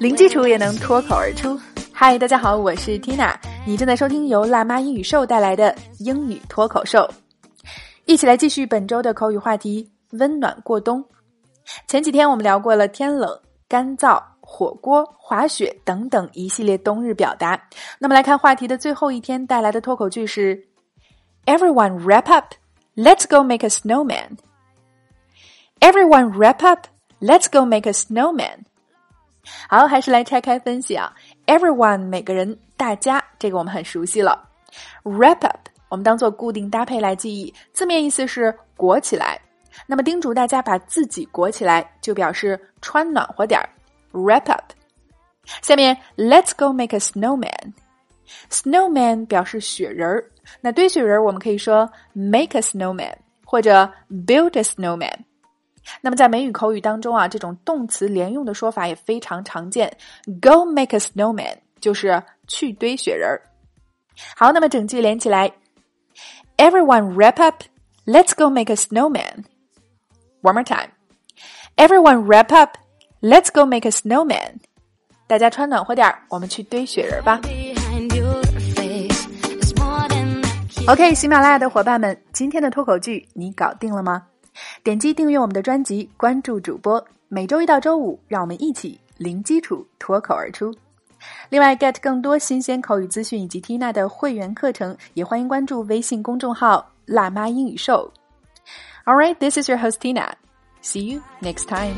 零基础也能脱口而出。嗨，大家好，我是 Tina，你正在收听由辣妈英语秀带来的英语脱口秀，一起来继续本周的口语话题——温暖过冬。前几天我们聊过了天冷、干燥、火锅、滑雪等等一系列冬日表达。那么来看话题的最后一天带来的脱口句是：Everyone wrap up, let's go make a snowman. Everyone wrap up. Let's go make a snowman。好，还是来拆开分析啊。Everyone，每个人，大家，这个我们很熟悉了。Wrap up，我们当做固定搭配来记忆，字面意思是裹起来。那么叮嘱大家把自己裹起来，就表示穿暖和点儿。Wrap up。下面，Let's go make a snowman。Snowman 表示雪人儿。那堆雪人儿，我们可以说 make a snowman，或者 build a snowman。那么在美语口语当中啊，这种动词连用的说法也非常常见。Go make a snowman 就是去堆雪人儿。好，那么整句连起来：Everyone wrap up, let's go make a snowman. One more time. Everyone wrap up, let's go make a snowman. 大家穿暖和点儿，我们去堆雪人吧。OK，喜马拉雅的伙伴们，今天的脱口剧你搞定了吗？点击订阅我们的专辑，关注主播，每周一到周五，让我们一起零基础脱口而出。另外，get 更多新鲜口语资讯以及 Tina 的会员课程，也欢迎关注微信公众号“辣妈英语秀”。All right, this is your host Tina. See you next time.